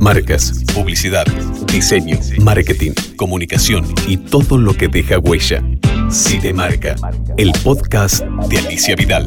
Marcas, publicidad, diseño, marketing, comunicación y todo lo que deja huella. te Marca, el podcast de Alicia Vidal.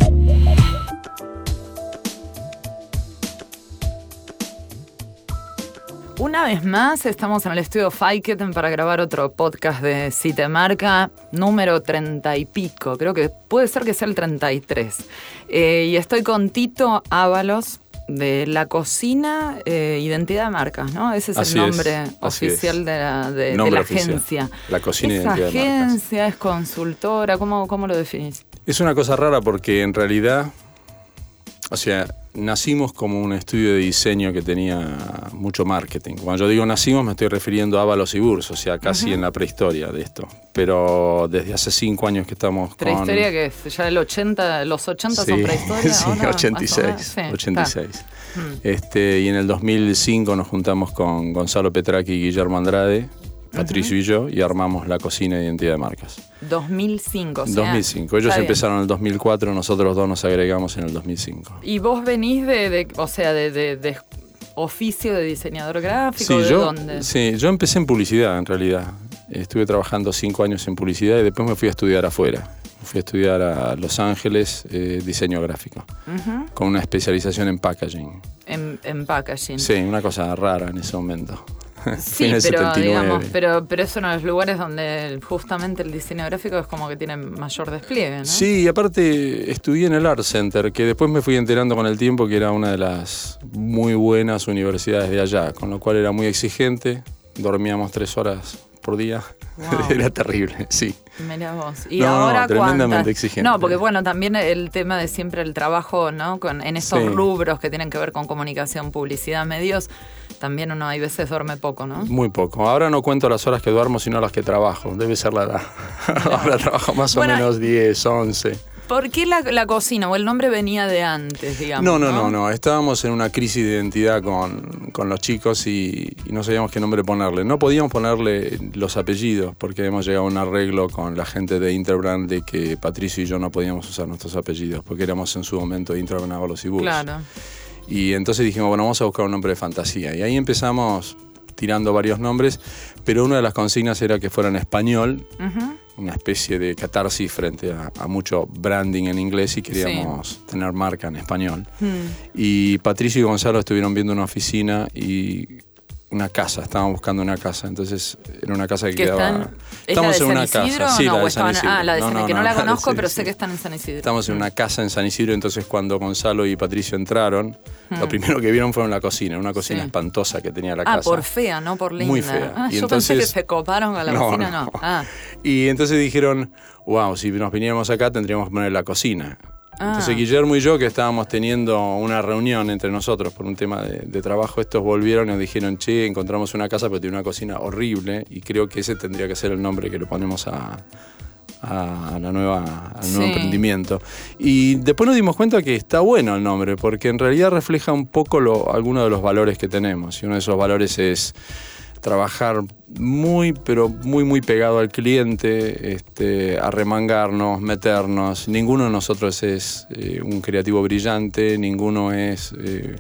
Una vez más, estamos en el estudio Faiketen para grabar otro podcast de Cite Marca, número 30 y pico. Creo que puede ser que sea el 33. Eh, y estoy con Tito Ábalos, de la cocina eh, identidad de marcas, ¿no? Ese es el nombre oficial de la, de, la agencia. La cocina ¿Es identidad agencia, es consultora? ¿Cómo, ¿Cómo lo definís? Es una cosa rara porque en realidad, o sea, nacimos como un estudio de diseño que tenía mucho marketing. Cuando yo digo nacimos me estoy refiriendo a Avalos y Burs, o sea, casi en la prehistoria de esto. Pero desde hace cinco años que estamos ¿Prehistoria que es? ¿Ya el 80, los 80 son prehistoria? Sí, 86, 86. Mm. Este, y en el 2005 nos juntamos con Gonzalo Petraki y Guillermo Andrade, Patricio y yo, y armamos la cocina de identidad de marcas. 2005, o 2005. Ellos empezaron en el 2004, nosotros dos nos agregamos en el 2005. ¿Y vos venís de, o sea, de, oficio de diseñador gráfico? Sí, ¿de yo, dónde? sí, yo empecé en publicidad en realidad. Estuve trabajando cinco años en publicidad y después me fui a estudiar afuera. Fui a estudiar a Los Ángeles eh, diseño gráfico, con una especialización en packaging. En, en, packaging. Sí, una cosa rara en ese momento. Sí, pero, digamos, pero, pero es uno de los lugares donde justamente el diseño gráfico es como que tiene mayor despliegue, ¿no? Sí, y aparte estudié en el Art Center, que después me fui enterando con el tiempo que era una de las muy buenas universidades de allá, con lo cual era muy exigente, dormíamos tres horas por día. Era terrible, sí. Mira vos. Y ahora tremendamente exigente. No, porque bueno, también el tema de siempre el trabajo, ¿no? Con, en esos rubros que tienen que ver con comunicación, publicidad, medios, también uno hay veces duerme poco, ¿no? Muy poco. Ahora no cuento las horas que duermo, sino las que trabajo. Debe ser la edad. Ahora trabajo más o menos 10, 11. ¿Por qué la, cocina o el nombre venía de antes, digamos? No, no, no, no. Estábamos en una crisis de identidad con, los chicos y, no sabíamos qué nombre ponerle. No podíamos ponerle los apellidos porque hemos llegado a un arreglo con la gente de Interbrand de que Patricio y yo no podíamos usar nuestros apellidos porque éramos en su momento Interbrand Avalos y Bulls. Claro. Y entonces dijimos, bueno, vamos a buscar un nombre de fantasía. Y ahí empezamos tirando varios nombres, pero una de las consignas era que fuera en español una especie de catarsis frente a, mucho branding en inglés y queríamos tener marca en español. Hmm. Y Patricio y Gonzalo estuvieron viendo una oficina y una casa, estábamos buscando una casa, entonces era una casa que quedaba... estamos en una casa, sí, la de San Isidro. Ah, la de San Isidro, que no, la conozco, pero sé que están en San Isidro. Estamos en una casa en San Isidro, entonces cuando Gonzalo y Patricio entraron, lo hmm. primero que vieron fue la cocina, una cocina espantosa que tenía la ah, casa. Ah, por fea, no por linda. Muy fea. Ah, yo pensé que se coparon a la cocina, no. Ah. Y entonces dijeron, wow, si nos viniéramos acá tendríamos que poner la cocina. Entonces ah. Guillermo y yo, que estábamos teniendo una reunión entre nosotros por un tema de, trabajo, estos volvieron y nos dijeron, che, encontramos una casa pero tiene una cocina horrible y creo que ese tendría que ser el nombre que le ponemos a, la nueva, al nuevo emprendimiento. Y después nos dimos cuenta que está bueno el nombre, porque en realidad refleja un poco algunos de los valores que tenemos. Y uno de esos valores es trabajar muy, pero muy, muy pegado al cliente, este, arremangarnos, meternos. Ninguno de nosotros es eh, un creativo brillante, ninguno es eh,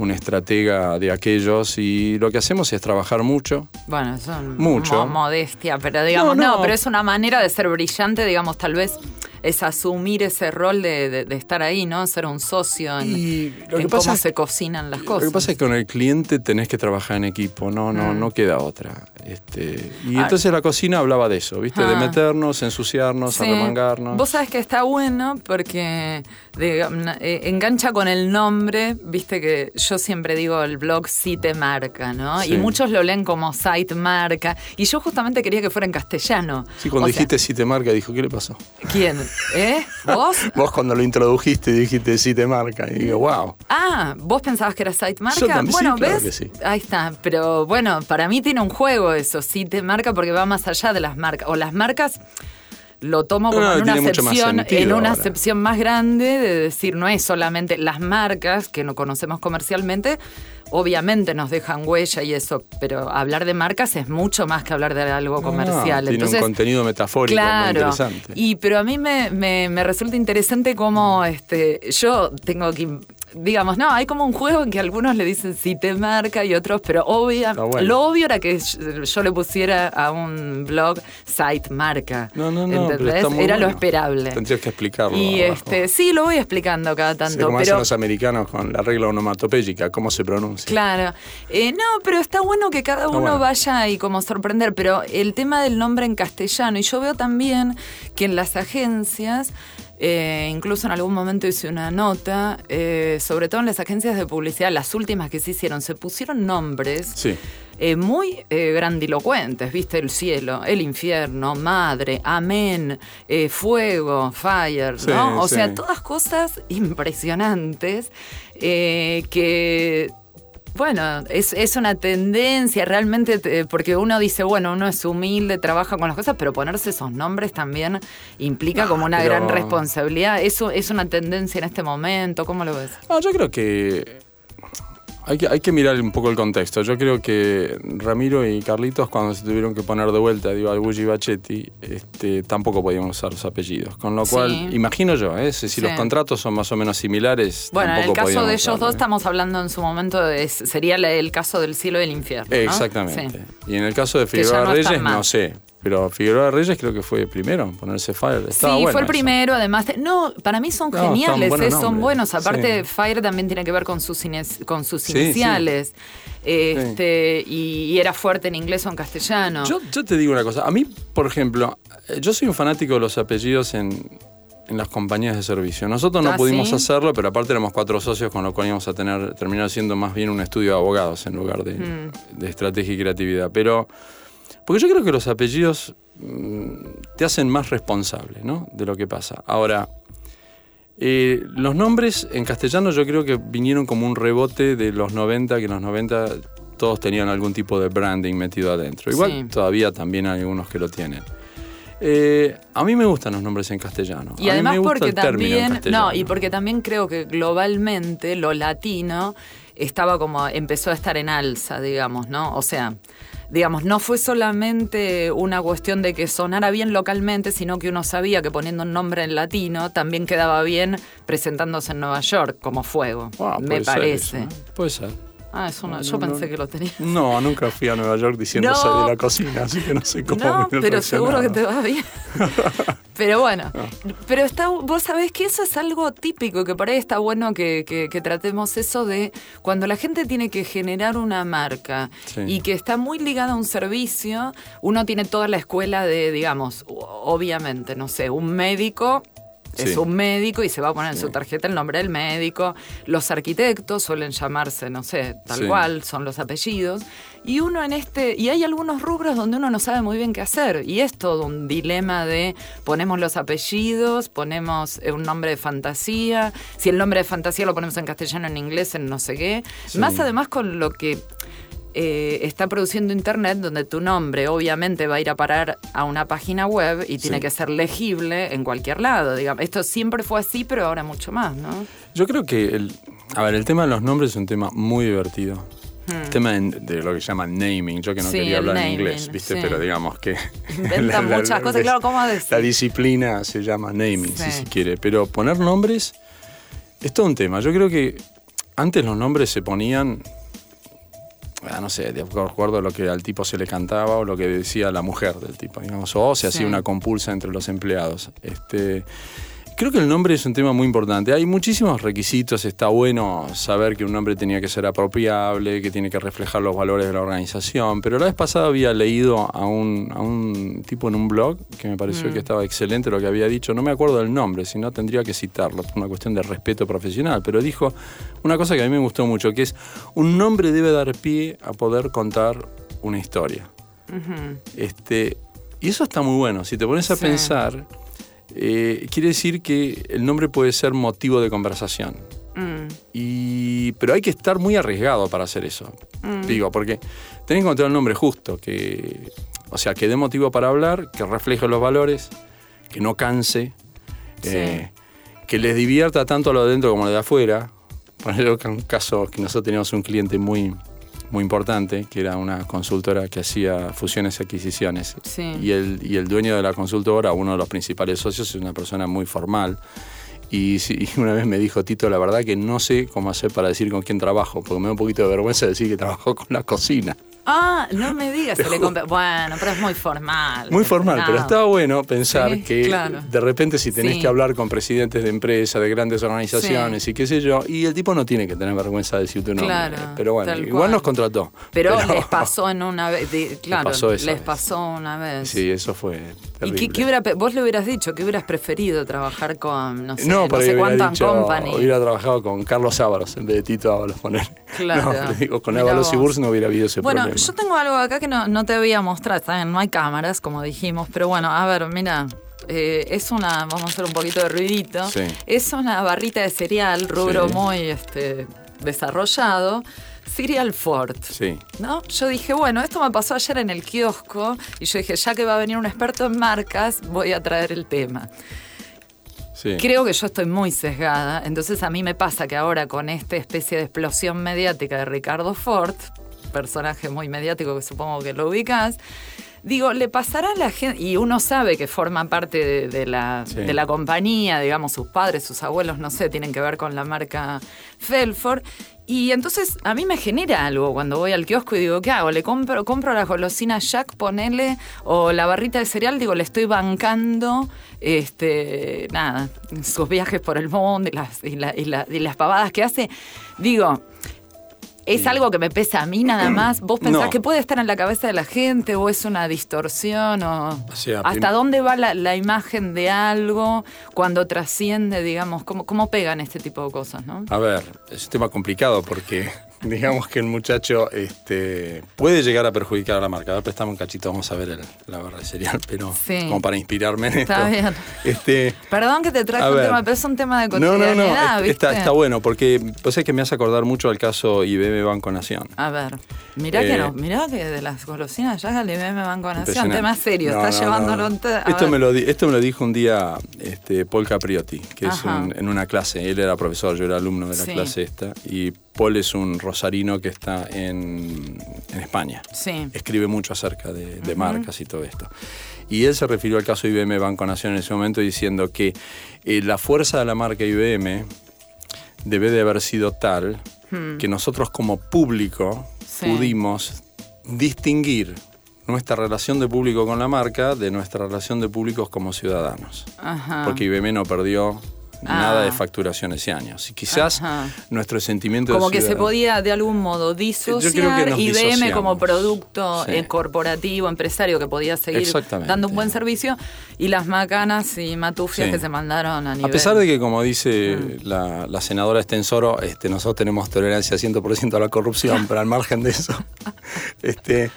un estratega de aquellos y lo que hacemos es trabajar mucho. Bueno, eso es mucho. modestia, pero digamos, no, pero es una manera de ser brillante, digamos, tal vez es asumir ese rol de, estar ahí, ¿no? Ser un socio en, cómo se cocinan las cosas. Lo que pasa es que con el cliente tenés que trabajar en equipo, no, no, mm. no queda otra. Este, y ah. entonces la cocina hablaba de eso, ¿viste? De ah. meternos, ensuciarnos, arremangarnos. Vos sabés que está bueno porque eh, engancha con el nombre, viste que yo siempre digo el blog sí te marca, ¿no? Y muchos lo leen como site marca. Y yo justamente quería que fuera en castellano. Sí, cuando dijiste sí te marca, dijo, ¿qué le pasó? ¿Quién? ¿Eh? ¿Vos? vos cuando lo introdujiste dijiste sí te marca. Y digo, wow. Ah, ¿vos pensabas que era site marca? bueno, ¿ves? Ahí está. Pero bueno, para mí tiene un juego eso, sí te marca porque va más allá de las marcas. O las marcas lo tomo como en una acepción, en una acepción más grande de decir, no es solamente las marcas que no conocemos comercialmente, obviamente nos dejan huella y eso, pero hablar de marcas es mucho más que hablar de algo comercial. tiene un contenido metafórico claro, muy interesante. Y pero a mí me, resulta interesante cómo este, yo tengo que digamos, no, hay como un juego en que algunos le dicen si te marca y otros, pero obvia, lo obvio era que yo, le pusiera a un blog site marca. No, no, no. era lo esperable. Tendrías que explicarlo. Y este, sí, lo voy explicando cada tanto. Sí, como hacen los americanos con la regla onomatopéyica, cómo se pronuncia. Claro. Eh, no, pero está bueno que cada uno vaya y como sorprender, pero el tema del nombre en castellano, y yo veo también que en las agencias eh, incluso en algún momento hice una nota, eh, sobre todo en las agencias de publicidad, las últimas que se hicieron, se pusieron nombres eh, muy grandilocuentes, viste, el cielo, el infierno, madre, amén, fuego, fire, ¿no? o sea, todas cosas impresionantes que bueno, es, una tendencia realmente, porque uno dice, bueno, uno es humilde, trabaja con las cosas, pero ponerse esos nombres también implica como una gran responsabilidad. ¿Eso es una tendencia en este momento? ¿Cómo lo ves? No, yo creo que hay que, hay que mirar un poco el contexto. Yo creo que Ramiro y Carlitos, cuando se tuvieron que poner de vuelta digo, al y Bachetti, este, tampoco podíamos usar los apellidos. Con lo cual, imagino yo, ¿eh? si los contratos son más o menos similares. Bueno, en el caso de ellos dos, estamos hablando en su momento, de, sería el caso del cielo y del infierno. Exactamente. Y en el caso de Figueroa Reyes, no sé. Pero Figueroa Reyes creo que fue el primero en ponerse Fire. sí, fue el primero, además. no, para mí son geniales, eh, son buenos. Aparte, Fire también tiene que ver con sus, con sus iniciales. Este, y, era fuerte en inglés o en castellano. Yo, te digo una cosa. A mí, por ejemplo, eh, yo soy un fanático de los apellidos en, las compañías de servicio. Nosotros no ¿Ah, pudimos hacerlo, pero aparte éramos cuatro socios, con lo cual íbamos a tener, terminar siendo más bien un estudio de abogados en lugar de, mm. de estrategia y creatividad. Pero porque yo creo que los apellidos mm, te hacen más responsable ¿no? de lo que pasa. Ahora, eh, los nombres en castellano yo creo que vinieron como un rebote de los 90, que en los 90 todos tenían algún tipo de branding metido adentro. Igual todavía también hay algunos que lo tienen. Eh, a mí me gustan los nombres en castellano. Y además porque también, no, y porque también creo que globalmente lo latino estaba como empezó a estar en alza, digamos, ¿no? O sea, digamos, no fue solamente una cuestión de que sonara bien localmente, sino que uno sabía que poniendo un nombre en latino también quedaba bien presentándose en Nueva York como fuego, ah, me parece. Puede ser. Ah, es una, yo pensé que lo tenía. No, nunca fui a Nueva York diciendo soy de la cocina, así que no sé cómo. No, pero seguro que te va bien. pero bueno, ah. pero está, vos sabés que eso es algo típico, que por ahí está bueno que, que, tratemos eso de cuando la gente tiene que generar una marca y que está muy ligada a un servicio, uno tiene toda la escuela de, digamos, obviamente, no sé, un médico es un médico y se va a poner en su tarjeta el nombre del médico. Los arquitectos suelen llamarse, no sé, tal cual, son los apellidos. Y uno en este, y hay algunos rubros donde uno no sabe muy bien qué hacer. Y es todo un dilema de ponemos los apellidos, ponemos eh, un nombre de fantasía. Si el nombre de fantasía lo ponemos en castellano, en inglés, en no sé qué. Más además con lo que eh, está produciendo Internet donde tu nombre obviamente va a ir a parar a una página web y tiene que ser legible en cualquier lado. Digamos. Esto siempre fue así, pero ahora mucho más, ¿no? Yo creo que, el, a ver, el tema de los nombres es un tema muy divertido. El hmm. tema de, lo que llaman naming, yo que no quería hablar en inglés, ¿viste? Pero digamos que. Inventan muchas cosas, claro, ¿cómo decir? La disciplina se llama naming, si se quiere. Pero poner nombres es todo un tema. Yo creo que antes los nombres se ponían no sé, de acuerdo a lo que al tipo se le cantaba o lo que decía la mujer del tipo, digamos, o se hacía una compulsa entre los empleados. Este, Creo que el nombre es un tema muy importante. Hay muchísimos requisitos. Está bueno saber que un nombre tenía que ser apropiable, que tiene que reflejar los valores de la organización. Pero la vez pasada había leído a un, a un tipo en un blog que me pareció mm. que estaba excelente lo que había dicho. No me acuerdo del nombre, si no tendría que citarlo por una cuestión de respeto profesional. Pero dijo una cosa que a mí me gustó mucho, que es un nombre debe dar pie a poder contar una historia. este, y eso está muy bueno. Si te pones a pensar eh, quiere decir que el nombre puede ser motivo de conversación. Mm. Y, pero hay que estar muy arriesgado para hacer eso. Mm. Digo, porque tenés que encontrar el nombre justo, que, o sea, que dé motivo para hablar, que refleje los valores, que no canse, eh, que les divierta tanto lo de adentro como lo de afuera. Poner un caso que nosotros teníamos un cliente muy, muy importante, que era una consultora que hacía fusiones y adquisiciones. Y, el, y el dueño de la consultora, uno de los principales socios, es una persona muy formal. Y, una vez me dijo Tito, la verdad que no sé cómo hacer para decir con quién trabajo, porque me da un poquito de vergüenza decir que trabajo con la cocina. Ah, no me digas, se le Bueno, pero es muy formal. Muy formal, pero estaba bueno pensar que de repente si tenés que hablar con presidentes de empresas, de grandes organizaciones y qué sé yo, y el tipo no tiene que tener vergüenza de decir tu nombre. Claro, pero bueno, igual nos contrató. Pero, les pasó en una vez, claro, les pasó, una vez. Sí, eso fue terrible. ¿Y qué, vos le hubieras dicho? ¿Qué hubieras preferido trabajar con, no sé, no, no sé cuánto Company? Hubiera trabajado con Carlos Ábalos en vez de Tito Ábalos, poner. Claro. No, digo, con Ábalos y Burs no hubiera habido ese bueno, yo tengo algo acá que no, te voy a mostrar, no hay cámaras, como dijimos, pero bueno, a ver, mira. Eh, es una, vamos a hacer un poquito de ruidito. Es una barrita de cereal, rubro muy este, desarrollado. Cereal Ford. Sí. ¿no? Yo dije, bueno, esto me pasó ayer en el kiosco y yo dije, ya que va a venir un experto en marcas, voy a traer el tema. Sí. Creo que yo estoy muy sesgada, entonces a mí me pasa que ahora con esta especie de explosión mediática de Ricardo Ford, personaje muy mediático que supongo que lo ubicas. Digo, le pasará a la gente, y uno sabe que forma parte de, la, de, la, compañía, digamos, sus padres, sus abuelos, no sé, tienen que ver con la marca Felford. Y entonces a mí me genera algo cuando voy al kiosco y digo, ¿qué hago? ¿Le compro, compro la golosina Jack, ponele, o la barrita de cereal? Digo, le estoy bancando, este, nada, sus viajes por el mundo y las, y, y las pavadas que hace. Digo, ¿Es algo que me pesa a mí nada más? ¿Vos pensás que puede estar en la cabeza de la gente o es una distorsión? O, ¿Hasta dónde va la, imagen de algo cuando trasciende, digamos? ¿Cómo, ¿Cómo pegan este tipo de cosas? ¿no? A ver, es un tema complicado porque digamos que el muchacho este, puede llegar a perjudicar a la marca. Ahora prestamos un cachito, vamos a ver la barra de cereal, pero como para inspirarme en esto. Está bien. Este, Perdón que te traje un tema, pero es un tema de cotidianidad, No, no, no, está, está, bueno, porque pues es que me hace acordar mucho al caso IBM Banco Nación. A ver, mirá que no, eh, mirá que de las golosinas ya el IBM Banco Nación, tema serio, está llevándolo... Esto me, lo, esto me lo dijo un día este, Paul Capriotti, que es en una clase, él era profesor, yo era alumno de la clase esta, y Paul es un rosarino que está en, España. Sí. Escribe mucho acerca de, marcas y todo esto. Y él se refirió al caso IBM Banco Nación en ese momento diciendo que eh, la fuerza de la marca IBM debe de haber sido tal hmm. que nosotros como público pudimos distinguir nuestra relación de público con la marca de nuestra relación de públicos como ciudadanos. Porque IBM no perdió nada de ah. facturación ese año. Y quizás nuestro sentimiento como que se podía de algún modo disociar IBM como producto eh, corporativo, empresario que podía seguir dando un buen servicio y las macanas y matufias que se mandaron a nivel. A pesar de que, como dice mm. la, senadora Estensoro, este, nosotros tenemos tolerancia 100% a la corrupción, pero al margen de eso, este,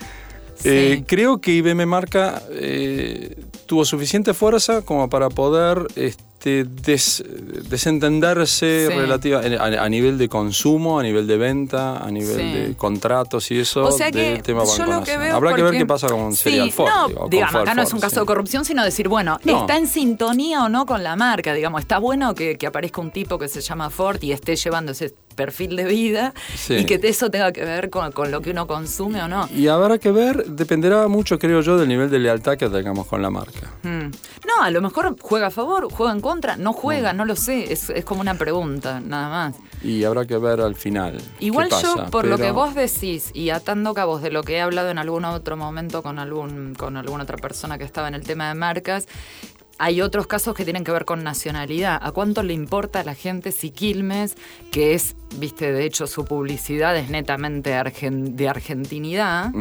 eh, creo que IBM Marca eh, tuvo suficiente fuerza como para poder este, desentenderse relativa, a, nivel de consumo, a nivel de venta, a nivel de contratos y eso o del tema banco Habrá que ver qué pasa con Serial Ford. No, digamos, acá no es un caso de corrupción, sino decir, bueno, ¿está en sintonía o no con la marca? Digamos, está bueno que, que aparezca un tipo que se llama Ford y esté llevando ese perfil de vida y que eso tenga que ver con, lo que uno consume o no. Y habrá que ver, dependerá mucho, creo yo, del nivel de lealtad que tengamos con la marca. Hmm. No, a lo mejor juega a favor, juega en contra, no juega, no, lo sé, es, como una pregunta, nada más. Y habrá que ver al final. Igual yo, por lo que vos decís, y atando cabos de lo que he hablado en algún otro momento con, algún, con alguna otra persona que estaba en el tema de marcas, hay otros casos que tienen que ver con nacionalidad. ¿A cuánto le importa a la gente si Quilmes, que es, viste, de hecho su publicidad es netamente de argentinidad,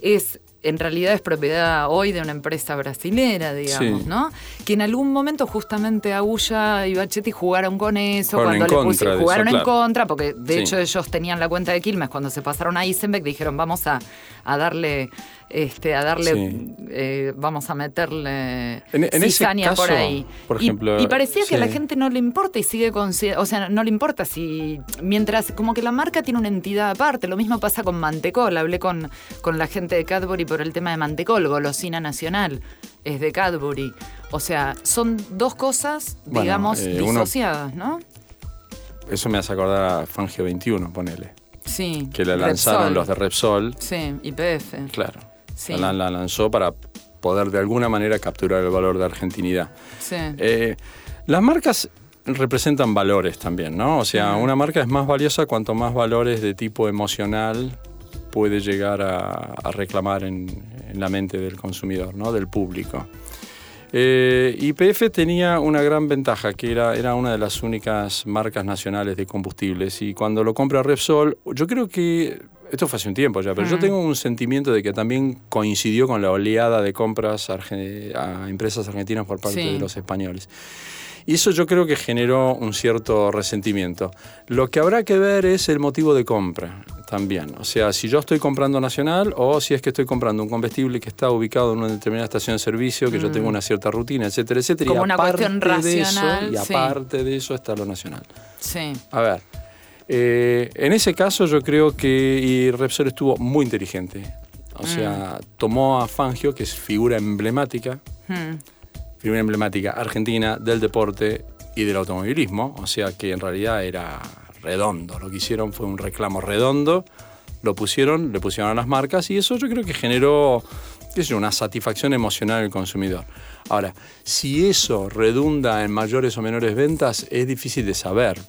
es en realidad es propiedad hoy de una empresa brasilera, digamos, ¿no? Que en algún momento justamente Agulla y Bachetti jugaron con eso, cuando le pusieron, jugaron en contra, porque de hecho ellos tenían la cuenta de Quilmes, cuando se pasaron a Isenbeck dijeron vamos a, a darle este, a darle, eh, vamos a meterle en, por ahí. Por ejemplo, y, parecía que a la gente no le importa y sigue con, o sea, no le importa si, mientras, como que la marca tiene una entidad aparte, lo mismo pasa con Mantecol, hablé con, con la gente de Cadbury por el tema de Mantecol, golosina nacional, es de Cadbury. O sea, son dos cosas, digamos, eh, disociadas, ¿no? Eso me hace acordar a Fangio 21, ponele. Sí. Que la lanzaron los de Repsol. Sí, IPF. Claro. La, lanzó para poder de alguna manera capturar el valor de argentinidad. Sí. Eh, las marcas representan valores también, ¿no? O sea, una marca es más valiosa cuanto más valores de tipo emocional puede llegar a, reclamar en, la mente del consumidor, ¿no? Del público. Eh, YPF tenía una gran ventaja, que era, era una de las únicas marcas nacionales de combustibles. Y cuando lo compra Repsol, yo creo que esto fue hace un tiempo ya, pero yo mm. tengo un sentimiento de que también coincidió con la oleada de compras a empresas argentinas por parte de los españoles. Y eso yo creo que generó un cierto resentimiento. Lo que habrá que ver es el motivo de compra también. O sea, si yo estoy comprando nacional o si es que estoy comprando un combustible que está ubicado en una determinada estación de servicio, que yo tengo mm. una cierta rutina, etcétera, etcétera. Como y una cuestión racional. De eso, y aparte de eso está lo nacional. Sí. A ver, eh, en ese caso yo creo que Repsol estuvo muy inteligente. O sea, mm. tomó a Fangio, que es figura emblemática, mm. figura emblemática argentina del deporte y del automovilismo. O sea que en realidad era redondo. Lo que hicieron fue un reclamo redondo. Lo pusieron, le pusieron a las marcas y eso yo creo que generó una satisfacción emocional del consumidor. Ahora, si eso redunda en mayores o menores ventas, es difícil de saber.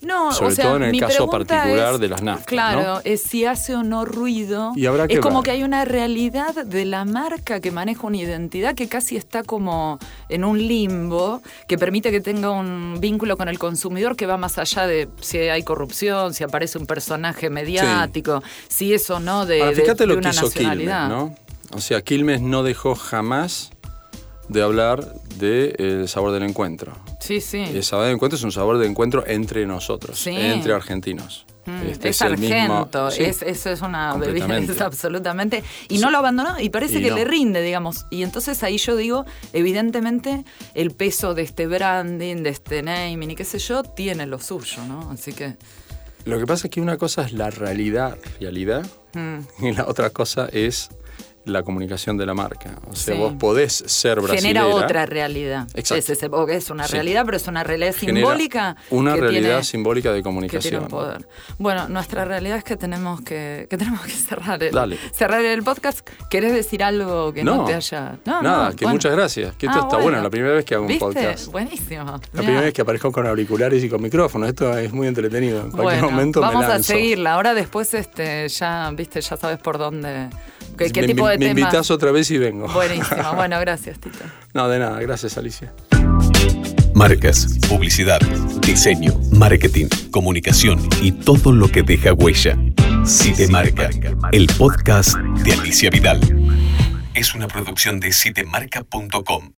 No, Sobre todo en el caso particular de las naftas. Claro, es si hace o no ruido. es como que hay una realidad de la marca que maneja una identidad que casi está como en un limbo, que permite que tenga un vínculo con el consumidor que va más allá de si hay corrupción, si aparece un personaje mediático, si eso no de, fíjate lo que hizo Quilmes, ¿no? O sea, Quilmes no dejó jamás de hablar del de, sabor del encuentro. Sí, sí. El sabor del encuentro es un sabor de encuentro entre nosotros, entre argentinos. Mm, este es, argento, es, eso es una bebida, absolutamente. Y no lo abandonó y parece que le rinde, digamos. Y entonces ahí yo digo, evidentemente, el peso de este branding, de este naming y qué sé yo, tiene lo suyo, ¿no? Así que. Lo que pasa es que una cosa es la realidad, realidad, mm. y la otra cosa es la comunicación de la marca. O sea, vos podés ser brasilera. Genera otra realidad. Exacto. Es, es una realidad, pero es una realidad simbólica. Una realidad simbólica de comunicación. poder. Bueno, nuestra realidad es que tenemos que, que tenemos que cerrar el, cerrar el podcast. ¿Querés decir algo que no, te haya...? No, Nada, que muchas gracias. Que esto ah, está bueno. La primera vez que hago un podcast. Buenísimo. La primera vez que aparezco con auriculares y con micrófono. Esto es muy entretenido. En cualquier momento vamos a seguirla. Ahora después este, ya, viste, ya sabes por dónde ¿Qué, tipo de me invitas otra vez y vengo. Buenísimo. Bueno, gracias, Tito. No, de nada. Gracias, Alicia. Marcas, publicidad, diseño, marketing, comunicación y todo lo que deja huella. Si te marca, el podcast de Alicia Vidal. Es una producción de sitemarca.com.